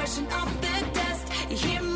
expression off the dust. You hear me?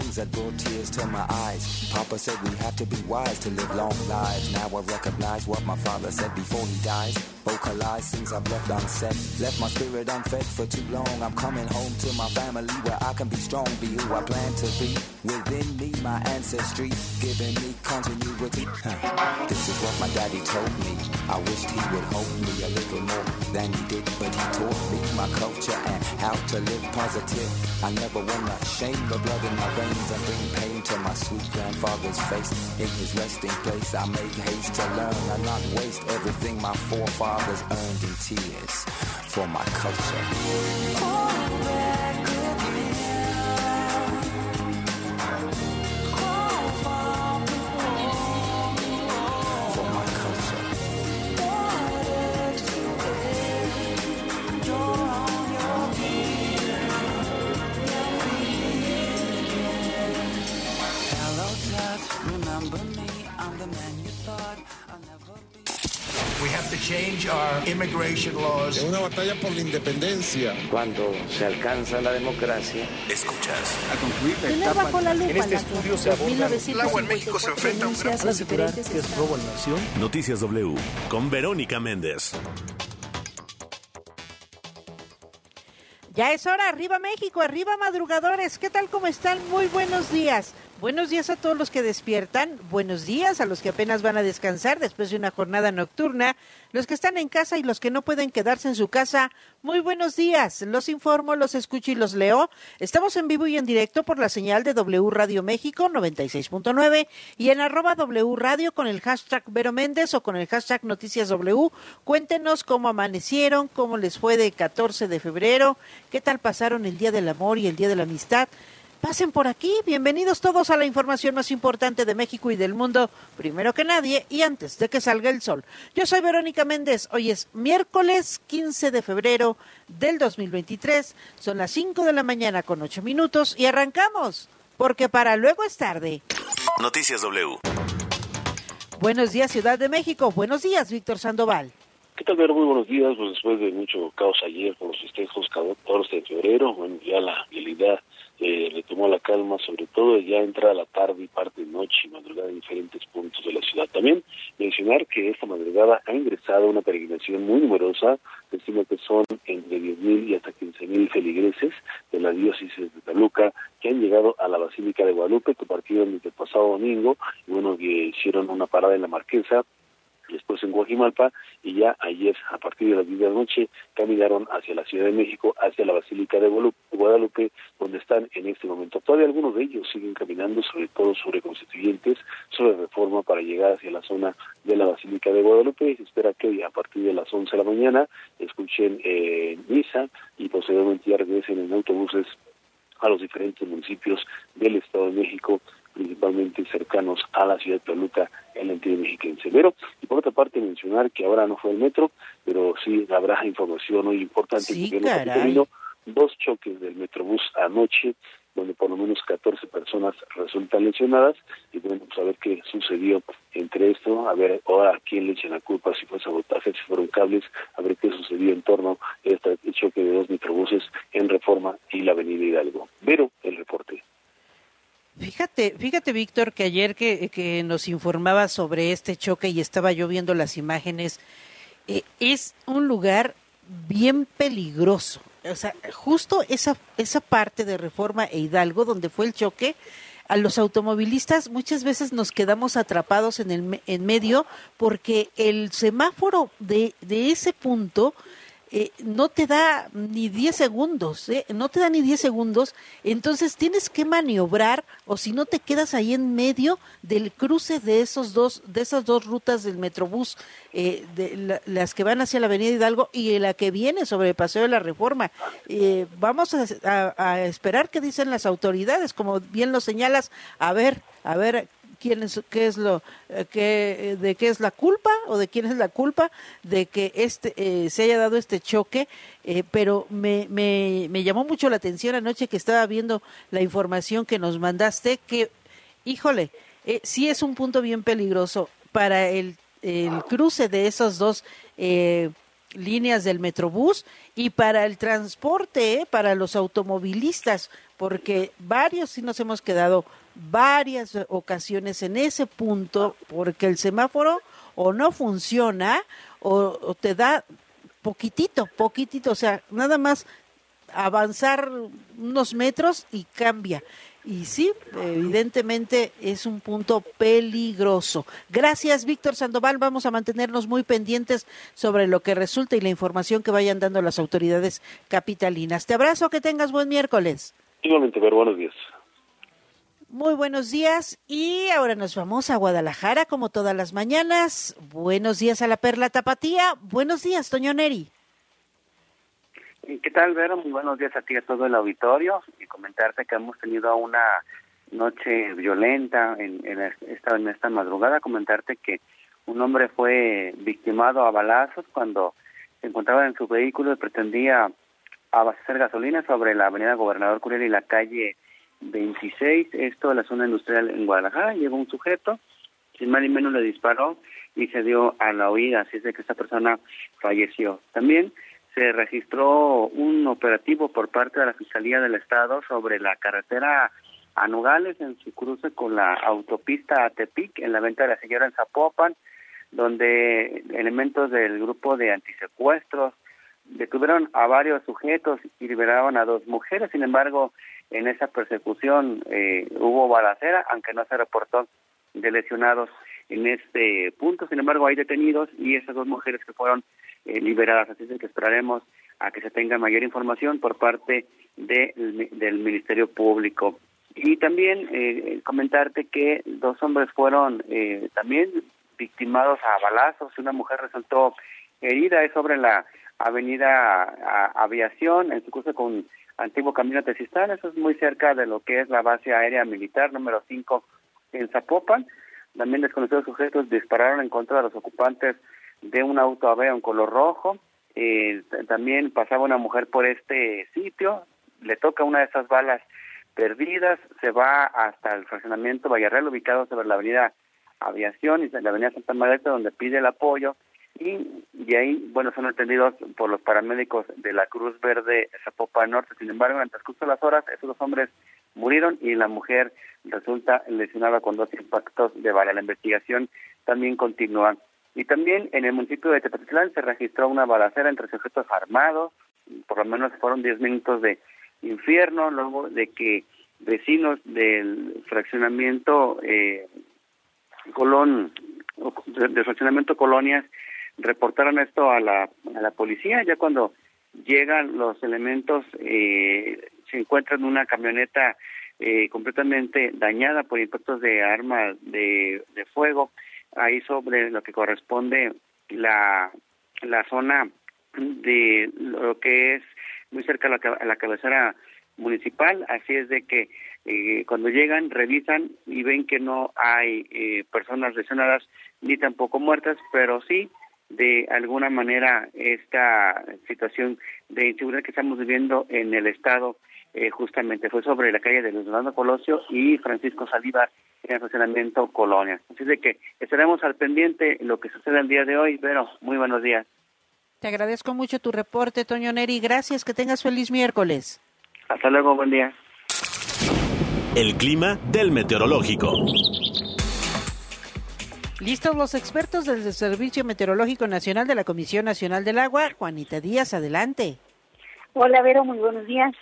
Things that brought tears to my eyes, Papa said we have to be wise to live long lives. Now I recognize what my father said before he dies. Vocalize things I've left unsaid, left my spirit unfed for too long. I'm coming home to my family where I can be strong, be who I plan to be. Within me, my ancestry, giving me continuity. Huh. This is what my daddy told me. I wished he would hold me a little more than he did, but he taught me my culture and how to live positive. I never wanna shame the blood in my veins and bring pain to my sweet grandfather's face. In his resting place, I make haste to learn and not waste everything my forefathers earned in tears for my culture. Oh, Es una batalla por la independencia. Cuando se alcanza la democracia, Escuchas. Bajo la lupa En este estudio se 1954 El agua en México se enfrenta a un gran- estados. Noticias W con Verónica Méndez. Ya es hora, arriba México, arriba madrugadores, ¿qué tal cómo están? Muy buenos días. Buenos días a todos los que despiertan, buenos días a los que apenas van a descansar después de una jornada nocturna, los que están en casa y los que no pueden quedarse en su casa. Muy buenos días, los informo, los escucho y los leo. Estamos en vivo y en directo por la señal de W Radio México 96.9 y en arroba W Radio con el hashtag Vero Méndez o con el hashtag Noticias W. Cuéntenos cómo amanecieron, cómo les fue de 14 de febrero, qué tal pasaron el Día del Amor y el Día de la Amistad. Pasen por aquí, bienvenidos todos a la información más importante de México y del mundo, primero que nadie y antes de que salga el sol. Yo soy Verónica Méndez, hoy es miércoles 15 de febrero del 2023, son las 5 de la mañana con 8 minutos y arrancamos, porque para luego es tarde. Noticias W. Buenos días Ciudad de México, buenos días Víctor Sandoval. ¿qué tal, Vero? Muy buenos días. Pues después de mucho caos ayer con los festejos 14 de febrero, bueno, ya la realidad eh, retomó la calma, sobre todo ya entra la tarde y parte de noche y madrugada en diferentes puntos de la ciudad. También mencionar que esta madrugada ha ingresado una peregrinación muy numerosa, se estima que son entre 10.000 y hasta 15.000 feligreses de la diócesis de Toluca que han llegado a la Basílica de Guadalupe, que partieron el pasado domingo, y bueno, que hicieron una parada en la Marquesa, después en Guajimalpa y ya ayer a partir de las 10 de la noche caminaron hacia la Ciudad de México, hacia la Basílica de Guadalupe, donde están en este momento. Todavía algunos de ellos siguen caminando, sobre todo sobre constituyentes, sobre reforma para llegar hacia la zona de la Basílica de Guadalupe. Se espera que hoy, a partir de las 11 de la mañana escuchen eh, misa y posteriormente ya regresen en autobuses a los diferentes municipios del Estado de México principalmente cercanos a la ciudad de Toluca en la entidad mexiquense. Pero, y por otra parte, mencionar que ahora no fue el metro, pero sí habrá información muy importante Sí, que caray. dos choques del Metrobús anoche donde por lo menos 14 personas resultan lesionadas y bueno, pues a ver qué sucedió entre esto, a ver ahora a quién le echan la culpa, si fue sabotaje, si fueron cables, a ver qué sucedió en torno a este choque de dos microbuses en Reforma y la Avenida Hidalgo. Pero el reporte. Fíjate, fíjate Víctor, que ayer que, que nos informaba sobre este choque y estaba yo viendo las imágenes, eh, es un lugar bien peligroso. O sea, justo esa, esa parte de Reforma e Hidalgo donde fue el choque, a los automovilistas muchas veces nos quedamos atrapados en el en medio porque el semáforo de, de ese punto eh, no te da ni 10 segundos, ¿eh? no te da ni 10 segundos, entonces tienes que maniobrar o si no te quedas ahí en medio del cruce de esos dos, de esas dos rutas del Metrobús, eh, de la- las que van hacia la Avenida Hidalgo y la que viene sobre el Paseo de la Reforma. Eh, vamos a, a- esperar qué dicen las autoridades, como bien lo señalas, a ver, a ver quién es, qué es lo, eh, qué, eh, de qué es la culpa o de quién es la culpa de que este eh, se haya dado este choque, pero me, me, me llamó mucho la atención anoche que estaba viendo la información que nos mandaste, que, híjole, eh, sí es un punto bien peligroso para el, el cruce de esos dos eh, líneas del Metrobús y para el transporte, para los automovilistas, porque varios sí nos hemos quedado varias ocasiones en ese punto, porque el semáforo o no funciona o, te da poquitito, poquitito, o sea, nada más avanzar unos metros y cambia. Y sí, evidentemente es un punto peligroso. Gracias, Víctor Sandoval. Vamos a mantenernos muy pendientes sobre lo que resulta y la información que vayan dando las autoridades capitalinas. Te abrazo, que tengas buen miércoles. Igualmente, ver buenos días. Muy buenos días y ahora nos vamos a Guadalajara como todas las mañanas. Buenos días a la Perla Tapatía. Buenos días, Toño Neri. ¿Qué tal, Vero? Muy buenos días a ti y a todo el auditorio. Y comentarte que hemos tenido una noche violenta en, en esta, en esta madrugada. Comentarte que un hombre fue victimado a balazos cuando se encontraba en su vehículo y pretendía abastecer gasolina sobre la avenida Gobernador Curiel y la calle 26, esto en la zona industrial en Guadalajara. Llegó un sujeto, sin más ni menos le disparó y se dio a la huida, así es de que esta persona falleció. También se registró un operativo por parte de la Fiscalía del Estado sobre la carretera a Nogales en su cruce con la autopista a Tepic en la venta de la señora en Zapopan, donde elementos del grupo de antisecuestros detuvieron a varios sujetos y liberaron a dos mujeres. Sin embargo, en esa persecución eh, hubo balacera, aunque no se reportó de lesionados en este punto. Sin embargo, hay detenidos y esas dos mujeres que fueron eh, liberadas. Así es que esperaremos a que se tenga mayor información por parte de, del Ministerio Público. Y también eh, comentarte que dos hombres fueron eh, también victimados a balazos. Una mujer resultó herida. Es sobre la avenida Aviación, en su curso con antiguo camino Tesistán. Eso es muy cerca de lo que es la base aérea militar número 5 en Zapopan. También desconocidos sujetos dispararon en contra de los ocupantes de un auto Aveo en color rojo. Eh, también pasaba una mujer por este sitio, le toca una de esas balas perdidas, se va hasta el fraccionamiento Vallarreal, ubicado sobre la avenida Aviación y la avenida Santa Margarita, donde pide el apoyo. Y de ahí, bueno, son atendidos por los paramédicos de la Cruz Verde Zapopan Norte. Sin embargo, en el transcurso de las horas, esos dos hombres murieron y la mujer resulta lesionada con dos impactos de bala. La investigación también continúa. Y también en el municipio de Tepatitlán se registró una balacera entre sujetos armados, por lo menos fueron 10 minutos de infierno, luego de que vecinos del fraccionamiento eh, Colón, del fraccionamiento Colonias, reportaron esto a la, a la policía, ya cuando llegan los elementos, eh, se encuentran una camioneta eh, completamente dañada por impactos de armas de, de fuego, ahí sobre lo que corresponde la, la zona de lo que es muy cerca a la, a la cabecera municipal, así es de que eh, cuando llegan revisan y ven que no hay eh, personas lesionadas ni tampoco muertas, pero sí de alguna manera esta situación de inseguridad que estamos viviendo en el estado eh, justamente fue sobre la calle de Luis Orlando Colosio y Francisco Salivar en el estacionamiento Colonia. Así de que estaremos al pendiente lo que sucede el día de hoy, pero muy buenos días. Te agradezco mucho tu reporte, Toño Neri. Gracias, que tengas feliz miércoles. Hasta luego, buen día. El clima del meteorológico. Listos los expertos del Servicio Meteorológico Nacional de la Comisión Nacional del Agua. Juanita Díaz, adelante. Hola, Vero, muy buenos días.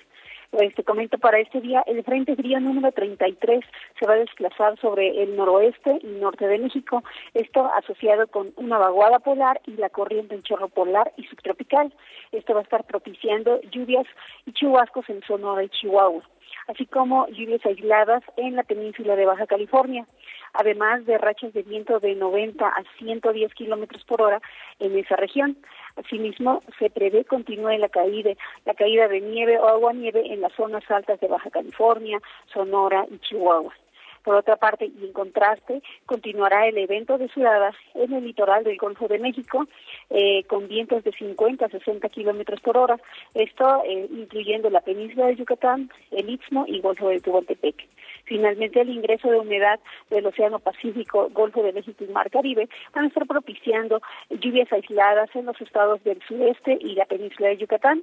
Pues te comento para este día, el Frente Frío número 33 se va a desplazar sobre el noroeste y norte de México, esto asociado con una vaguada polar y la corriente en chorro polar y subtropical. Esto va a estar propiciando lluvias y chubascos en Sonora y Chihuahua así como lluvias aisladas en la península de Baja California, además de rachas de viento de 90 a 110 kilómetros por hora en esa región. Asimismo, se prevé continúe la caída, la caída de nieve o agua nieve en las zonas altas de Baja California, Sonora y Chihuahua. Por otra parte, y en contraste, continuará el evento de suradas en el litoral del Golfo de México, eh, con vientos de 50 a 60 kilómetros por hora, esto eh, incluyendo la península de Yucatán, el Istmo y Golfo de Tehuantepec. Finalmente, el ingreso de humedad del Océano Pacífico, Golfo de México y Mar Caribe van a estar propiciando lluvias aisladas en los estados del sureste y la península de Yucatán.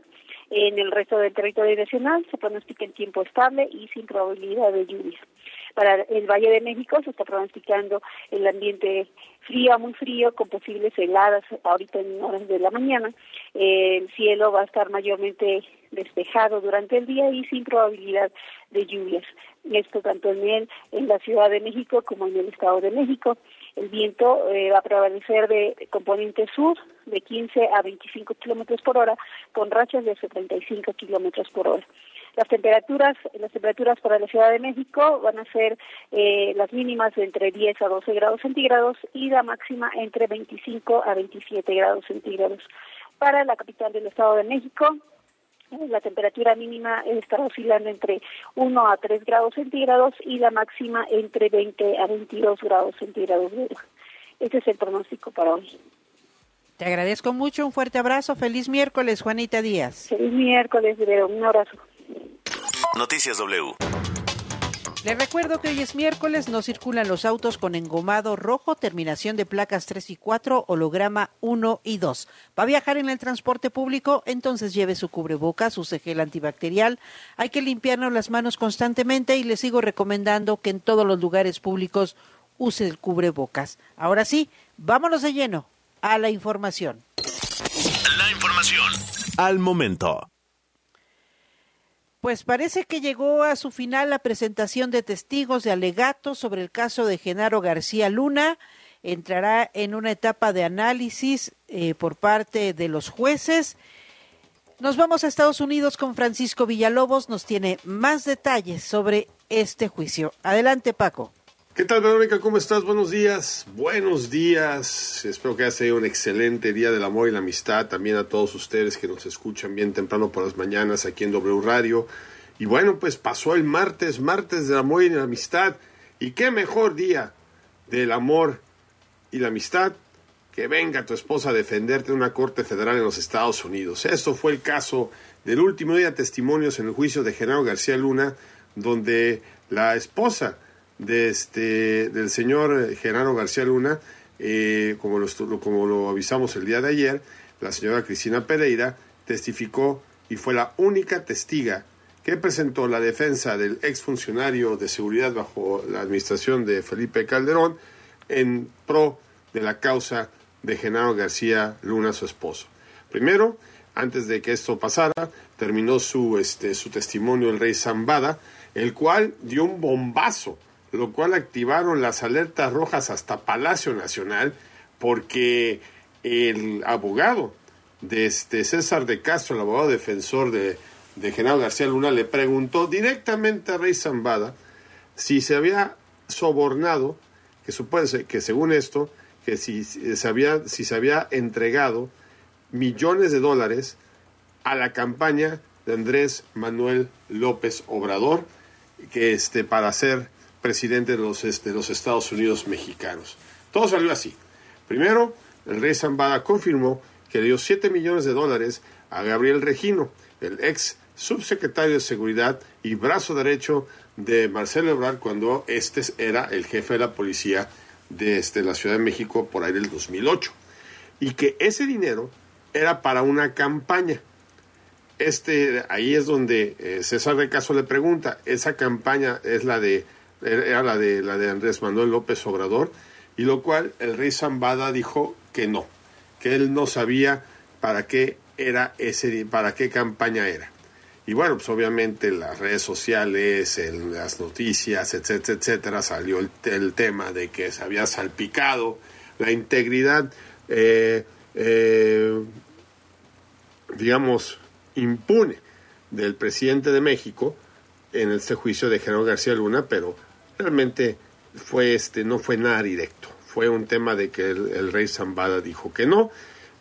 En el resto del territorio nacional se pronostica en tiempo estable y sin probabilidad de lluvia. Para el Valle de México se está pronosticando el ambiente frío, muy frío, con posibles heladas ahorita en horas de la mañana. el cielo va a estar mayormente despejado durante el día y sin probabilidad de lluvias. Esto tanto en la Ciudad de México como en el Estado de México. El viento eh, va a prevalecer de componente sur de 15 a 25 kilómetros por hora, con rachas de 75 kilómetros por hora. Las temperaturas, las temperaturas para la Ciudad de México van a ser eh, las mínimas de entre 10 a 12 grados centígrados y la máxima entre 25 a 27 grados centígrados. Para la capital del Estado de México, la temperatura mínima estará oscilando entre 1 a 3 grados centígrados y la máxima entre 20 a 22 grados centígrados. Este es el pronóstico para hoy. Te agradezco mucho, un fuerte abrazo, feliz miércoles, Juanita Díaz. Feliz miércoles, un abrazo. Noticias W. Les recuerdo que hoy es miércoles, no circulan los autos con engomado rojo, terminación de placas 3 y 4, holograma 1 y 2. ¿Va a viajar en el transporte público? Entonces lleve su cubrebocas, use gel antibacterial. Hay que limpiarnos las manos constantemente y le sigo recomendando que en todos los lugares públicos use el cubrebocas. Ahora sí, vámonos de lleno a la información. La información al momento. Pues parece que llegó a su final la presentación de testigos de alegatos sobre el caso de Genaro García Luna. Entrará en una etapa de análisis eh, por parte de los jueces. Nos vamos a Estados Unidos con Francisco Villalobos. Nos tiene más detalles sobre este juicio. Adelante, Paco. ¿Qué tal, Verónica? ¿Cómo estás? Buenos días. Buenos días. Espero que haya sido un excelente día del amor y la amistad. También a todos ustedes que nos escuchan bien temprano por las mañanas aquí en W Radio. Y bueno, pues pasó el martes, martes del amor y la amistad. Y qué mejor día del amor y la amistad que venga tu esposa a defenderte en una corte federal en los Estados Unidos. Esto fue el caso del último día de testimonios en el juicio de Genaro García Luna, donde la esposa de este, del señor Genaro García Luna, eh, como, lo, como lo avisamos el día de ayer, la señora Cristina Pereira testificó y fue la única testiga que presentó la defensa del exfuncionario de seguridad bajo la administración de Felipe Calderón en pro de la causa de Genaro García Luna, su esposo. Primero, antes de que esto pasara, terminó su, este, su testimonio el rey Zambada, el cual dio un bombazo lo cual activaron las alertas rojas hasta Palacio Nacional, porque el abogado de este César de Castro, el abogado defensor de, de García Luna, le preguntó directamente a Rey Zambada si se había sobornado, que supone que según esto, que si se había, si se había entregado millones de dólares a la campaña de Andrés Manuel López Obrador, que este, para hacer presidente de los, de los Estados Unidos mexicanos. Todo salió así. Primero, el rey Zambada confirmó que dio 7 millones de dólares a Gabriel Regino, el ex subsecretario de Seguridad y brazo derecho de Marcelo Ebrard cuando este era el jefe de la policía de este, la Ciudad de México por ahí del 2008. Y que ese dinero era para una campaña. Este, ahí es donde eh, César de Caso le pregunta, esa campaña es la de, era la de, la de Andrés Manuel López Obrador, y lo cual el rey Zambada dijo que no, que él no sabía para qué era ese, para qué campaña era. Y bueno, pues obviamente las redes sociales, en las noticias, etcétera, etcétera, salió el, el tema de que se había salpicado la integridad, eh, eh, digamos, impune del presidente de México en este juicio de General García Luna, pero realmente fue este, no fue nada directo. Fue un tema de que el, rey Zambada dijo que no,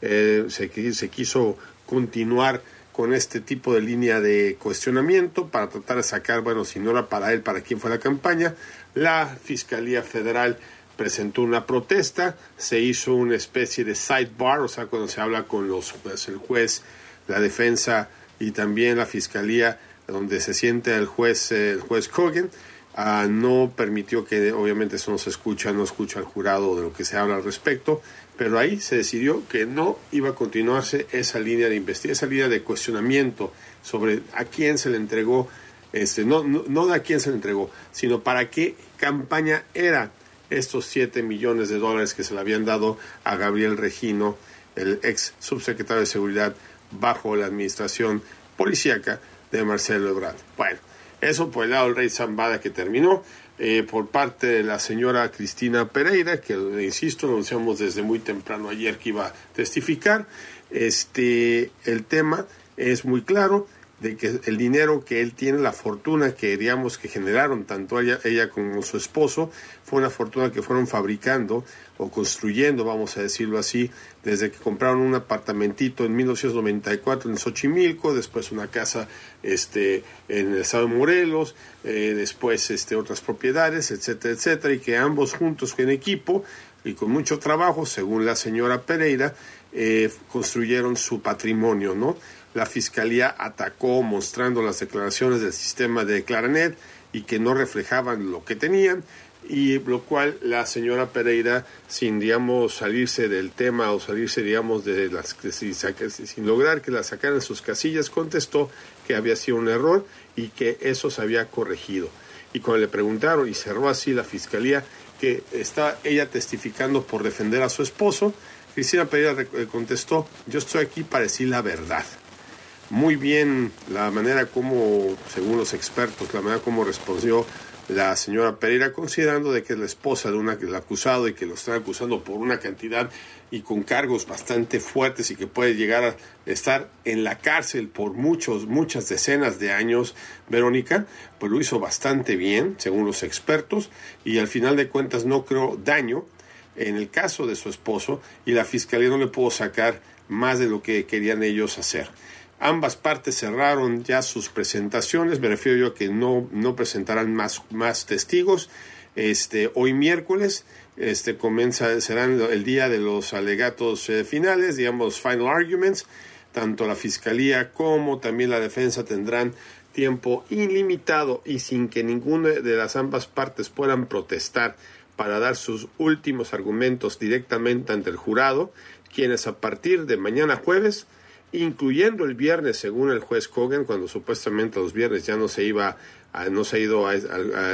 eh, se, se quiso continuar con este tipo de línea de cuestionamiento para tratar de sacar, bueno, si no era para él, para quién fue la campaña. La Fiscalía Federal presentó una protesta, se hizo una especie de sidebar, o sea, cuando se habla con los, pues, el juez, la defensa y también la Fiscalía, donde se siente el juez, eh, el juez Cogan, ah, no permitió que, obviamente eso no se escucha, no escucha al jurado de lo que se habla al respecto, pero ahí se decidió que no iba a continuarse esa línea de investigación, esa línea de cuestionamiento sobre a quién se le entregó, este, no, no, no a quién se le entregó, sino para qué campaña era estos 7 millones de dólares que se le habían dado a Gabriel Regino, el ex subsecretario de Seguridad bajo la administración policíaca de Marcelo Ebrard. Bueno, eso por el lado del rey Zambada que terminó. Eh, por parte de la señora Cristina Pereira, que insisto, anunciamos desde muy temprano ayer que iba a testificar. Este, el tema es muy claro de que el dinero que él tiene, la fortuna que digamos que generaron tanto ella, ella como su esposo, fue una fortuna que fueron fabricando o construyendo, vamos a decirlo así, desde que compraron un apartamentito en 1994 en Xochimilco, después una casa este, en el estado de Morelos, eh, después este, otras propiedades, etcétera, etcétera, y que ambos juntos en equipo y con mucho trabajo, según la señora Pereira, eh, construyeron su patrimonio, ¿no? La fiscalía atacó mostrando las declaraciones del sistema de Claranet y que no reflejaban lo que tenían y lo cual la señora Pereira, sin digamos salirse del tema o salirse digamos de las sin, sin lograr que la sacaran sus casillas, contestó que había sido un error y que eso se había corregido. Y cuando le preguntaron y cerró así la fiscalía que está ella testificando por defender a su esposo, Cristina Pereira contestó, yo estoy aquí para decir la verdad muy bien la manera como, según los expertos, la manera como respondió la señora Pereira, considerando de que es la esposa de una acusado y que lo están acusando por una cantidad y con cargos bastante fuertes y que puede llegar a estar en la cárcel por muchos, muchas decenas de años, Verónica, pues lo hizo bastante bien, según los expertos, y al final de cuentas no creo daño en el caso de su esposo y la fiscalía no le pudo sacar más de lo que querían ellos hacer. Ambas partes cerraron ya sus presentaciones, me refiero yo a que no, no presentarán más, más testigos. Este, hoy miércoles este, comienza, serán el día de los alegatos eh, finales, digamos, final arguments. Tanto la fiscalía como también la defensa tendrán tiempo ilimitado y sin que ninguna de las ambas partes puedan protestar para dar sus últimos argumentos directamente ante el jurado, quienes a partir de mañana jueves incluyendo el viernes, según el juez Kogan, cuando supuestamente los viernes ya no se iba, a, no se ha ido a,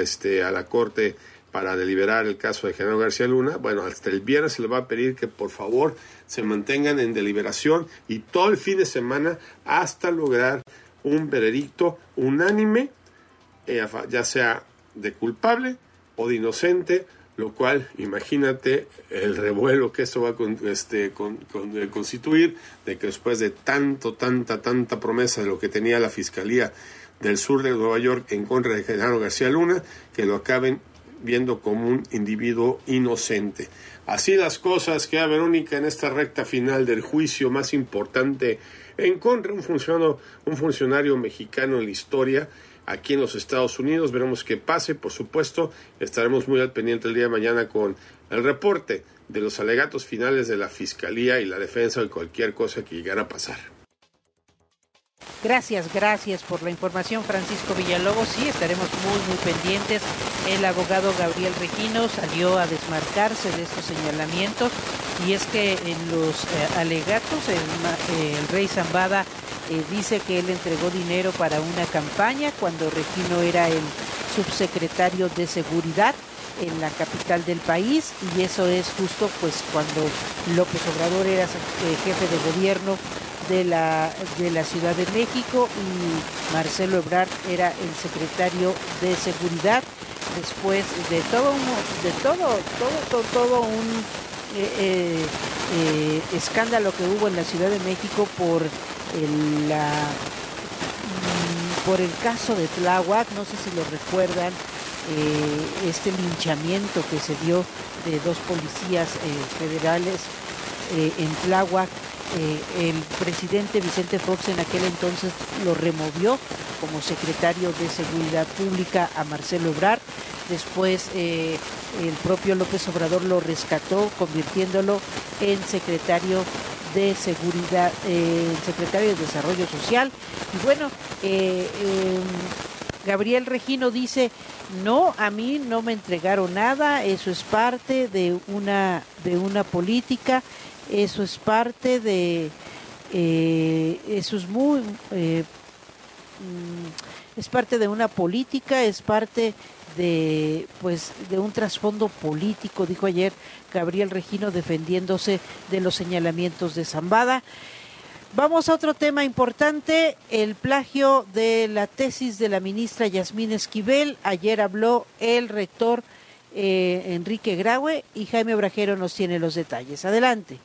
este, a la corte para deliberar el caso de General García Luna, bueno, hasta el viernes se le va a pedir que por favor se mantengan en deliberación y todo el fin de semana hasta lograr un veredicto unánime, eh, ya sea de culpable o de inocente lo cual imagínate el revuelo que esto va a este, con, con, eh, constituir, de que después de tanto, tanta, tanta promesa de lo que tenía la Fiscalía del Sur de Nueva York en contra de Genaro García Luna, que lo acaben viendo como un individuo inocente. Así las cosas que a Verónica en esta recta final del juicio más importante en contra de un funcionario, un funcionario mexicano en la historia, aquí en los Estados Unidos. Veremos qué pase, por supuesto. Estaremos muy al pendiente el día de mañana con el reporte de los alegatos finales de la Fiscalía y la defensa de cualquier cosa que llegara a pasar. Gracias, gracias por la información, Francisco Villalobos. Sí, estaremos muy, muy pendientes. El abogado Gabriel Regino salió a desmarcarse de estos señalamientos y es que en los eh, alegatos el, rey Zambada eh, dice que él entregó dinero para una campaña cuando Regino era el subsecretario de Seguridad en la capital del país y eso es justo pues cuando López Obrador era eh, jefe de gobierno de la, de la Ciudad de México y Marcelo Ebrard era el secretario de Seguridad después de todo un, de todo todo todo, todo un eh, eh, eh, escándalo que hubo en la Ciudad de México por el, la por el caso de Tláhuac, no sé si lo recuerdan, este linchamiento que se dio de dos policías federales en Tláhuac. Eh, el presidente Vicente Fox en aquel entonces lo removió como secretario de Seguridad Pública a Marcelo Ebrard. Después eh, el propio López Obrador lo rescató, convirtiéndolo en secretario de Seguridad, eh, secretario de Desarrollo Social. Y bueno, eh, eh, Gabriel Regino dice, no, a mí no me entregaron nada, eso es parte de una, de una política, eso es parte de, eh, eso es muy, eh, mm, es parte de una política, es parte de pues de un trasfondo político, dijo ayer Gabriel Regino defendiéndose de los señalamientos de Zambada. Vamos a otro tema importante, el plagio de la tesis de la ministra Yasmín Esquivel. Ayer habló el rector eh, Enrique Graue y Jaime Brajero nos tiene los detalles. Adelante.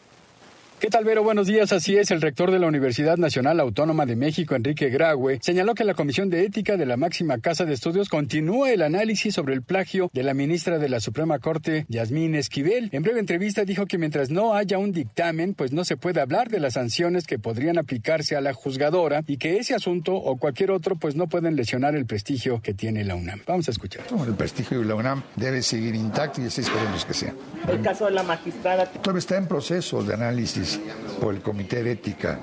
¿Qué tal, Vero? Buenos días. Así es, el rector de la Universidad Nacional Autónoma de México, Enrique Graue, señaló que la Comisión de Ética de la máxima casa de estudios continúa el análisis sobre el plagio de la ministra de la Suprema Corte, Yasmín Esquivel. En breve entrevista dijo que mientras no haya un dictamen, pues no se puede hablar de las sanciones que podrían aplicarse a la juzgadora y que ese asunto o cualquier otro, pues no pueden lesionar el prestigio que tiene la UNAM. Vamos a escuchar. El prestigio de la UNAM debe seguir intacto y así esperemos que sea. El caso de la magistrada. Todavía está en proceso de análisis por el Comité de Ética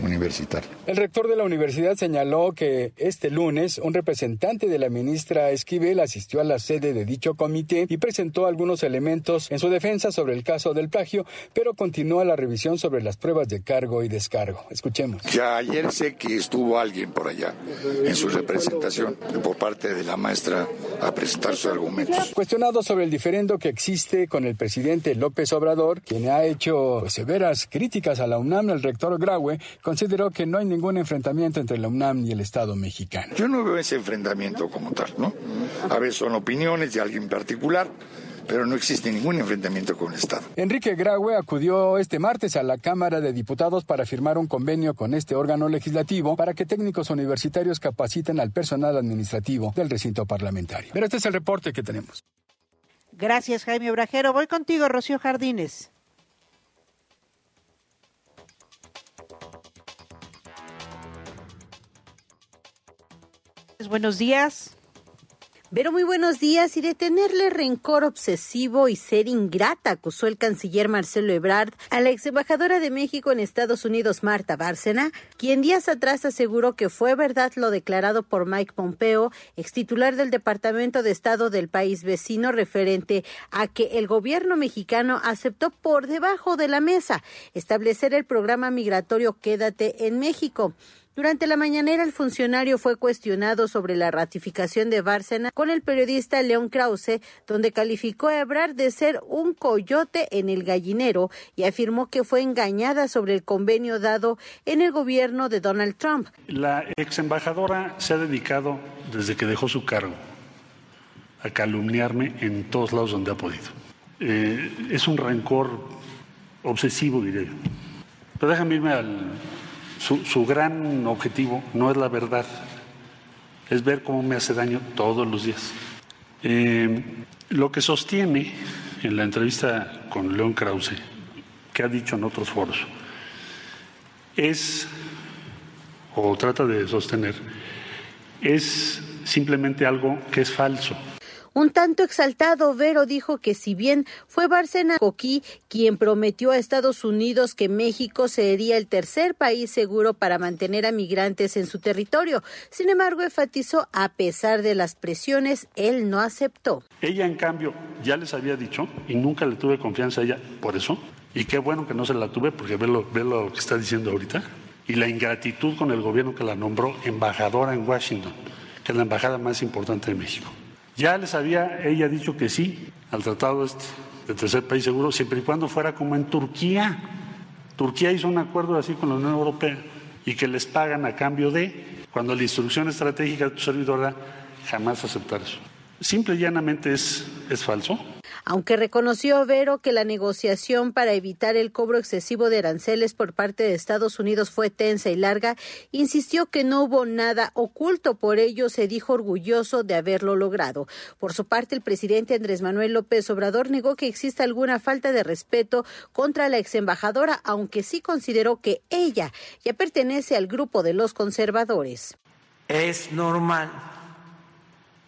Universitaria. El rector de la universidad señaló que este lunes un representante de la ministra Esquivel asistió a la sede de dicho comité y presentó algunos elementos en su defensa sobre el caso del plagio, pero continúa la revisión sobre las pruebas de cargo y descargo. Escuchemos. Ya ayer sé que estuvo alguien por allá en su representación por parte de la maestra a presentar sus argumentos. Cuestionado sobre el diferendo que existe con el presidente López Obrador, quien ha hecho severas críticas a la UNAM, el rector Graue consideró que no hay ningún enfrentamiento entre la UNAM y el Estado mexicano. Yo no veo ese enfrentamiento como tal, ¿no? A veces son opiniones de alguien particular, pero no existe ningún enfrentamiento con el Estado. Enrique Graue acudió este martes a la Cámara de Diputados para firmar un convenio con este órgano legislativo para que técnicos universitarios capaciten al personal administrativo del recinto parlamentario. Pero este es el reporte que tenemos. Gracias, Jaime Brajero. Voy contigo, Rocío Jardines. Buenos días. Pero muy buenos días y de tenerle rencor obsesivo y ser ingrata, acusó el canciller Marcelo Ebrard a la ex embajadora de México en Estados Unidos, Marta Bárcena, quien días atrás aseguró que fue verdad lo declarado por Mike Pompeo, ex titular del Departamento de Estado del país vecino, referente a que el gobierno mexicano aceptó por debajo de la mesa establecer el programa migratorio Quédate en México. Durante la mañanera, el funcionario fue cuestionado sobre la ratificación de Bárcena con el periodista León Krause, donde calificó a Ebrard de ser un coyote en el gallinero y afirmó que fue engañada sobre el convenio dado en el gobierno de Donald Trump. La ex embajadora se ha dedicado, desde que dejó su cargo, a calumniarme en todos lados donde ha podido. Eh, es un rencor obsesivo, diré. Pero déjame irme al su, gran objetivo no es la verdad, es ver cómo me hace daño todos los días. Eh, lo que sostiene en la entrevista con León Krause, que ha dicho en otros foros, es, o trata de sostener, es simplemente algo que es falso. Un tanto exaltado, Vero dijo que si bien fue Bárcena Coquí quien prometió a Estados Unidos que México sería el tercer país seguro para mantener a migrantes en su territorio, sin embargo enfatizó a pesar de las presiones, él no aceptó. Ella, en cambio, ya les había dicho y nunca le tuve confianza a ella por eso. Y qué bueno que no se la tuve porque ve lo, ve lo que está diciendo ahorita. Y la ingratitud con el gobierno que la nombró embajadora en Washington, que es la embajada más importante de México. Ya les había ella dicho que sí al tratado este de tercer país seguro, siempre y cuando fuera como en Turquía. Turquía hizo un acuerdo así con la Unión Europea y que les pagan a cambio de, cuando la instrucción estratégica de tu servidora, jamás aceptar eso. Simple y llanamente es, es falso. Aunque reconoció Vero que la negociación para evitar el cobro excesivo de aranceles por parte de Estados Unidos fue tensa y larga, insistió que no hubo nada oculto, por ello se dijo orgulloso de haberlo logrado. Por su parte, el presidente Andrés Manuel López Obrador negó que exista alguna falta de respeto contra la ex embajadora, aunque sí consideró que ella ya pertenece al grupo de los conservadores. Es normal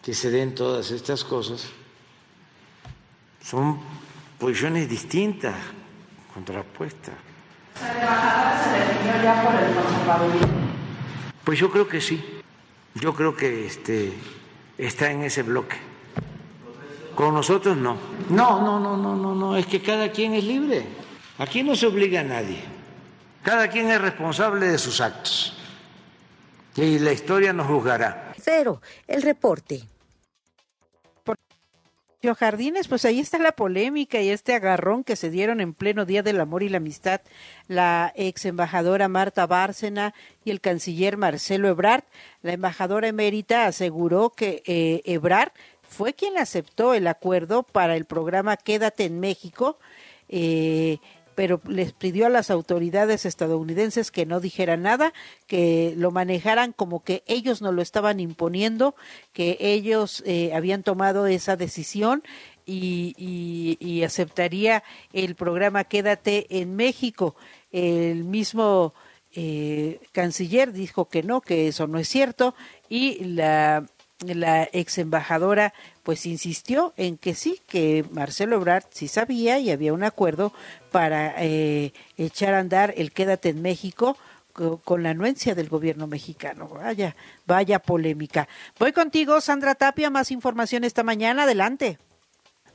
que se den todas estas cosas son posiciones distintas, contrapuestas. Pues yo creo que sí. Yo creo que este, está en ese bloque. Con nosotros no. No, no, no, no, no, no. Es que cada quien es libre. Aquí no se obliga a nadie. Cada quien es responsable de sus actos. Y la historia nos juzgará. Cero, el reporte. Jardines, pues ahí está la polémica y este agarrón que se dieron en pleno Día del Amor y la Amistad la ex embajadora Marta Bárcena y el canciller Marcelo Ebrard. La embajadora emérita aseguró que eh, Ebrard fue quien aceptó el acuerdo para el programa Quédate en México. Eh, pero les pidió a las autoridades estadounidenses que no dijeran nada, que lo manejaran como que ellos no lo estaban imponiendo, que ellos eh, habían tomado esa decisión y, y, y, aceptaría el programa Quédate en México. El mismo eh, canciller dijo que no, que eso no es cierto y la la ex embajadora pues insistió en que sí, que Marcelo Ebrard sí sabía y había un acuerdo para eh, echar a andar el quédate en México con la anuencia del gobierno mexicano. Vaya, vaya polémica. Voy contigo, Sandra Tapia, más información esta mañana. Adelante.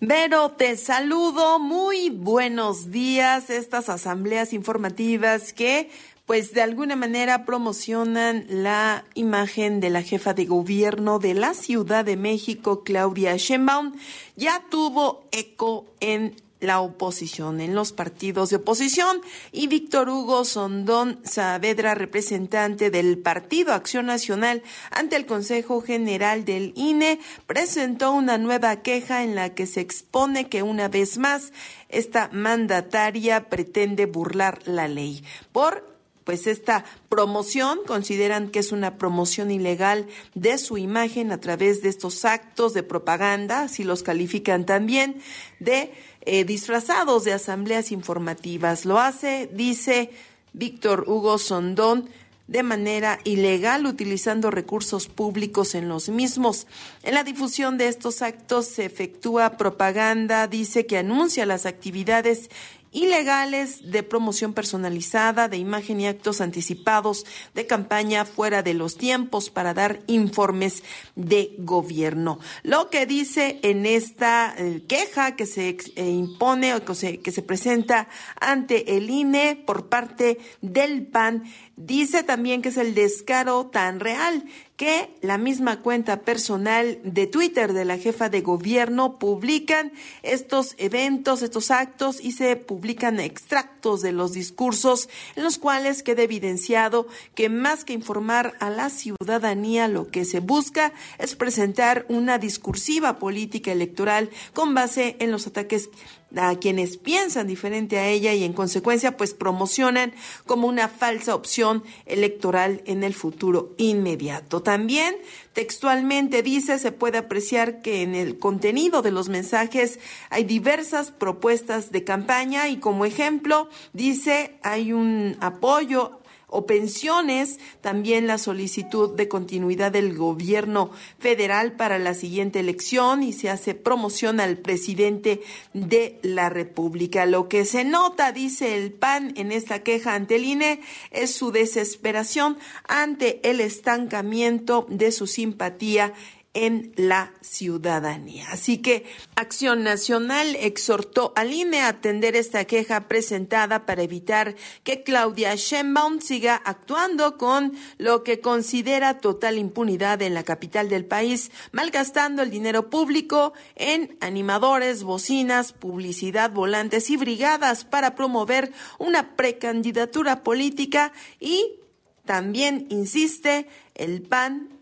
Vero, te saludo. Muy buenos días. Estas asambleas informativas que pues de alguna manera promocionan la imagen de la jefa de gobierno de la Ciudad de México, Claudia Sheinbaum, ya tuvo eco en la oposición, en los partidos de oposición, y Víctor Hugo Sondón Saavedra, representante del Partido Acción Nacional ante el Consejo General del INE, presentó una nueva queja en la que se expone que una vez más esta mandataria pretende burlar la ley por pues esta promoción, consideran que es una promoción ilegal de su imagen a través de estos actos de propaganda, así los califican también, de eh, disfrazados de asambleas informativas. Lo hace, dice Víctor Hugo Sondón, de manera ilegal utilizando recursos públicos en los mismos. En la difusión de estos actos se efectúa propaganda, dice que anuncia las actividades ilegales de promoción personalizada, de imagen y actos anticipados de campaña fuera de los tiempos para dar informes de gobierno. Lo que dice en esta eh, queja que se eh, impone o que se, que se presenta ante el INE por parte del PAN Dice también que es el descaro tan real que la misma cuenta personal de Twitter de la jefa de gobierno publican estos eventos, estos actos y se publican extractos de los discursos en los cuales queda evidenciado que más que informar a la ciudadanía lo que se busca es presentar una discursiva política electoral con base en los ataques a quienes piensan diferente a ella y en consecuencia pues promocionan como una falsa opción electoral en el futuro inmediato. También textualmente dice se puede apreciar que en el contenido de los mensajes hay diversas propuestas de campaña y como ejemplo dice hay un apoyo o pensiones, también la solicitud de continuidad del gobierno federal para la siguiente elección y se hace promoción al presidente de la República. Lo que se nota, dice el PAN en esta queja ante el INE, es su desesperación ante el estancamiento de su simpatía en la ciudadanía. Así que Acción Nacional exhortó al INE a atender esta queja presentada para evitar que Claudia Sheinbaum siga actuando con lo que considera total impunidad en la capital del país, malgastando el dinero público en animadores, bocinas, publicidad, volantes y brigadas para promover una precandidatura política y también insiste el PAN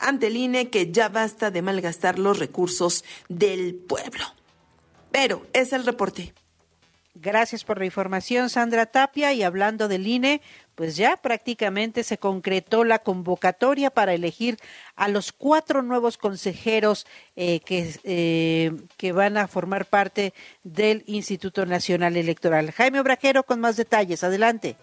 ante el INE que ya basta de malgastar los recursos del pueblo. Pero es el reporte. Gracias por la información, Sandra Tapia. Y hablando del INE, pues ya prácticamente se concretó la convocatoria para elegir a los cuatro nuevos consejeros eh, que, eh, que van a formar parte del Instituto Nacional Electoral. Jaime Obrajero con más detalles. Adelante.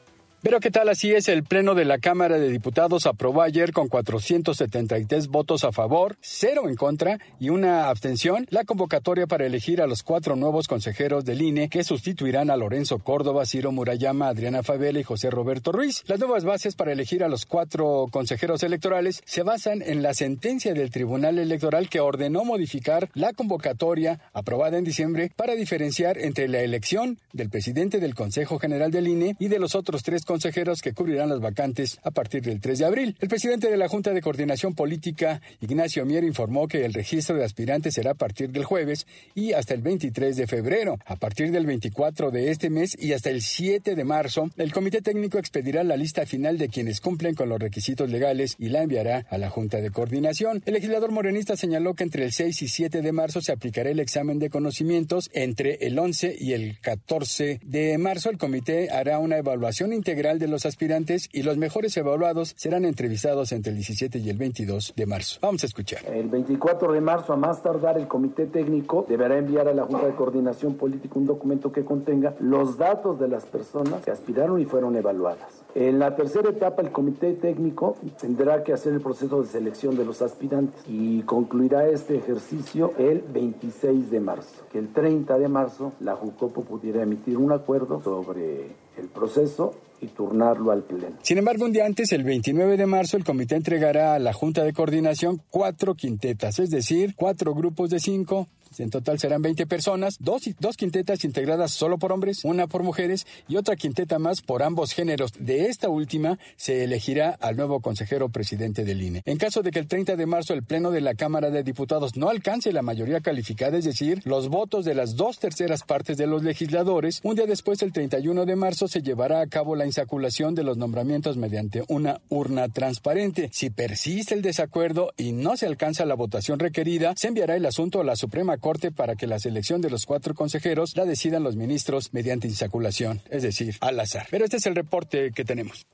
Pero qué tal así es, el Pleno de la Cámara de Diputados aprobó ayer con 473 votos a favor, cero en contra y una abstención la convocatoria para elegir a los cuatro nuevos consejeros del INE que sustituirán a Lorenzo Córdoba, Ciro Murayama, Adriana Favela y José Roberto Ruiz. Las nuevas bases para elegir a los cuatro consejeros electorales se basan en la sentencia del Tribunal Electoral que ordenó modificar la convocatoria aprobada en diciembre para diferenciar entre la elección del presidente del Consejo General del INE y de los otros tres consejeros que cubrirán las vacantes a partir del 3 de abril. El presidente de la Junta de Coordinación Política, Ignacio Mier, informó que el registro de aspirantes será a partir del jueves y hasta el 23 de febrero. A partir del 24 de este mes y hasta el 7 de marzo, el Comité Técnico expedirá la lista final de quienes cumplen con los requisitos legales y la enviará a la Junta de Coordinación. El legislador morenista señaló que entre el 6 y 7 de marzo se aplicará el examen de conocimientos. Entre el 11 y el 14 de marzo, el comité hará una evaluación integral de los aspirantes y los mejores evaluados serán entrevistados entre el 17 y el 22 de marzo. Vamos a escuchar. El 24 de marzo, a más tardar, el Comité Técnico deberá enviar a la Junta de Coordinación Política un documento que contenga los datos de las personas que aspiraron y fueron evaluadas. En la tercera etapa, el Comité Técnico tendrá que hacer el proceso de selección de los aspirantes y concluirá este ejercicio el 26 de marzo. Que el 30 de marzo la JUCOPO pudiera emitir un acuerdo sobre el proceso y turnarlo al Pleno. Sin embargo, un día antes, el 29 de marzo, el comité entregará a la Junta de Coordinación cuatro quintetas, es decir, cuatro grupos de cinco. En total serán 20 personas, dos, dos quintetas integradas solo por hombres, una por mujeres y otra quinteta más por ambos géneros. De esta última se elegirá al nuevo consejero presidente del INE. En caso de que el 30 de marzo el Pleno de la Cámara de Diputados no alcance la mayoría calificada, es decir, los votos de las dos terceras partes de los legisladores, un día después, el 31 de marzo, se llevará a cabo la insaculación de los nombramientos mediante una urna transparente. Si persiste el desacuerdo y no se alcanza la votación requerida, se enviará el asunto a la Suprema Corte para que la selección de los cuatro consejeros la decidan los ministros mediante insaculación, es decir, al azar. Pero este es el reporte que tenemos.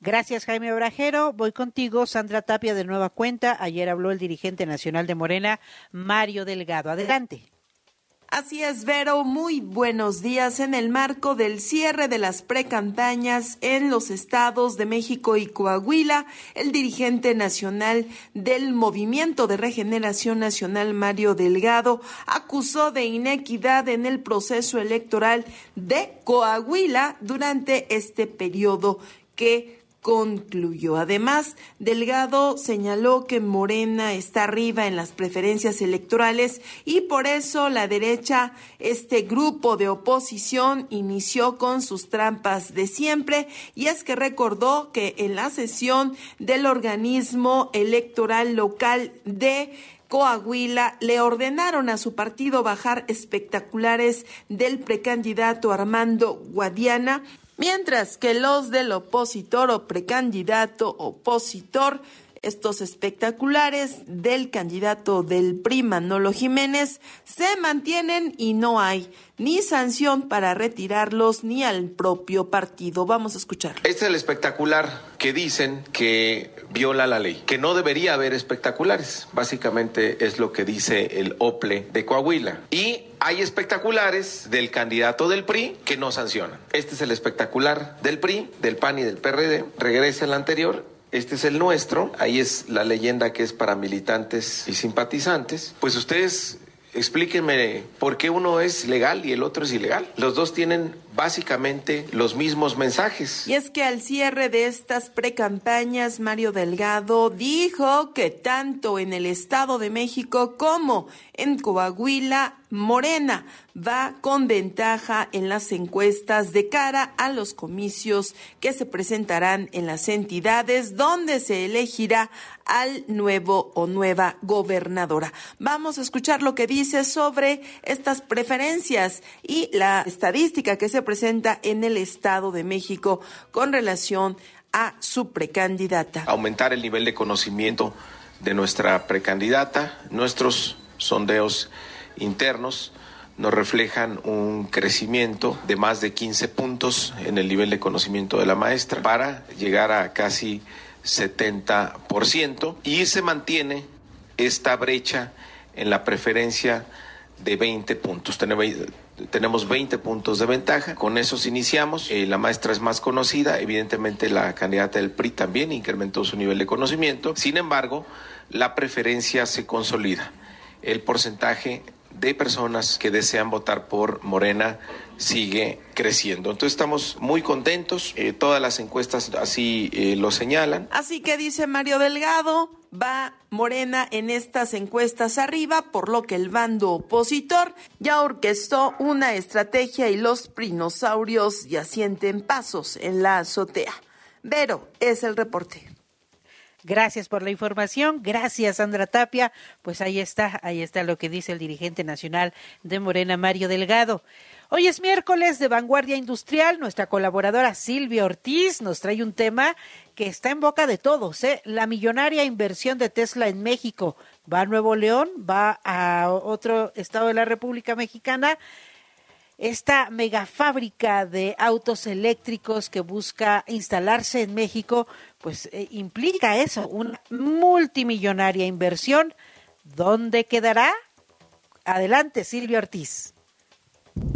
Gracias, Jaime Obrajero. Voy contigo, Sandra Tapia, de nueva cuenta. Ayer habló el dirigente nacional de Morena, Mario Delgado. Adelante. Así es, Vero, muy buenos días. En el marco del cierre de las precampañas en los estados de México y Coahuila, el dirigente nacional del Movimiento de Regeneración Nacional, Mario Delgado, acusó de inequidad en el proceso electoral de Coahuila durante este periodo que concluyó. Además, Delgado señaló que Morena está arriba en las preferencias electorales y por eso la derecha, este grupo de oposición, inició con sus trampas de siempre y es que recordó que en la sesión del organismo electoral local de Coahuila le ordenaron a su partido bajar espectaculares del precandidato Armando Guadiana Mientras que los del opositor o precandidato opositor, estos espectaculares del candidato del PRI Manolo Jiménez, se mantienen y no hay ni sanción para retirarlos ni al propio partido. Vamos a escuchar. Este es el espectacular que dicen que viola la ley, que no debería haber espectaculares. Básicamente es lo que dice el OPLE de Coahuila. Y Hay espectaculares del candidato del PRI que no sancionan. Este es el espectacular del PRI, del PAN y del PRD. Regresa el anterior este es el nuestro, ahí es la leyenda que es para militantes y simpatizantes. Pues ustedes explíquenme por qué uno es legal y el otro es ilegal. Los dos tienen básicamente los mismos mensajes. Y es que al cierre de estas precampañas, Mario Delgado dijo que tanto en el Estado de México como en Coahuila, Morena va con ventaja en las encuestas de cara a los comicios que se presentarán en las entidades donde se elegirá al nuevo o nueva gobernadora. Vamos a escuchar lo que dice sobre estas preferencias y la estadística que se presenta en el Estado de México con relación a su precandidata. Aumentar el nivel de conocimiento de nuestra precandidata. Nuestros sondeos internos nos reflejan un crecimiento de más de 15 puntos en el nivel de conocimiento de la maestra para llegar a casi 70% y se mantiene esta brecha en la preferencia de 20 puntos. 20 puntos de ventaja. Con esos iniciamos. Eh, la maestra es más conocida. Evidentemente la candidata del PRI también incrementó su nivel de conocimiento. Sin embargo, la preferencia se consolida. El porcentaje de personas que desean votar por Morena sigue creciendo. Entonces estamos muy contentos, eh, todas las encuestas así eh, lo señalan. Así que dice Mario Delgado, va Morena en estas encuestas arriba, por lo que el bando opositor ya orquestó una estrategia y los prinosaurios ya sienten pasos en la azotea. Vero es el reporte. Gracias por la información. Gracias, Sandra Tapia. Pues ahí está, ahí está lo que dice el dirigente nacional de Morena, Mario Delgado. Hoy es miércoles de Vanguardia Industrial. Nuestra colaboradora Silvia Ortiz nos trae un tema que está en boca de todos. ¿eh? La millonaria inversión de Tesla en México. Va a Nuevo León, va a otro estado de la República Mexicana esta megafábrica de autos eléctricos que busca instalarse en México, pues eh, implica eso, una multimillonaria inversión. ¿Dónde quedará? Adelante, Silvia Ortiz.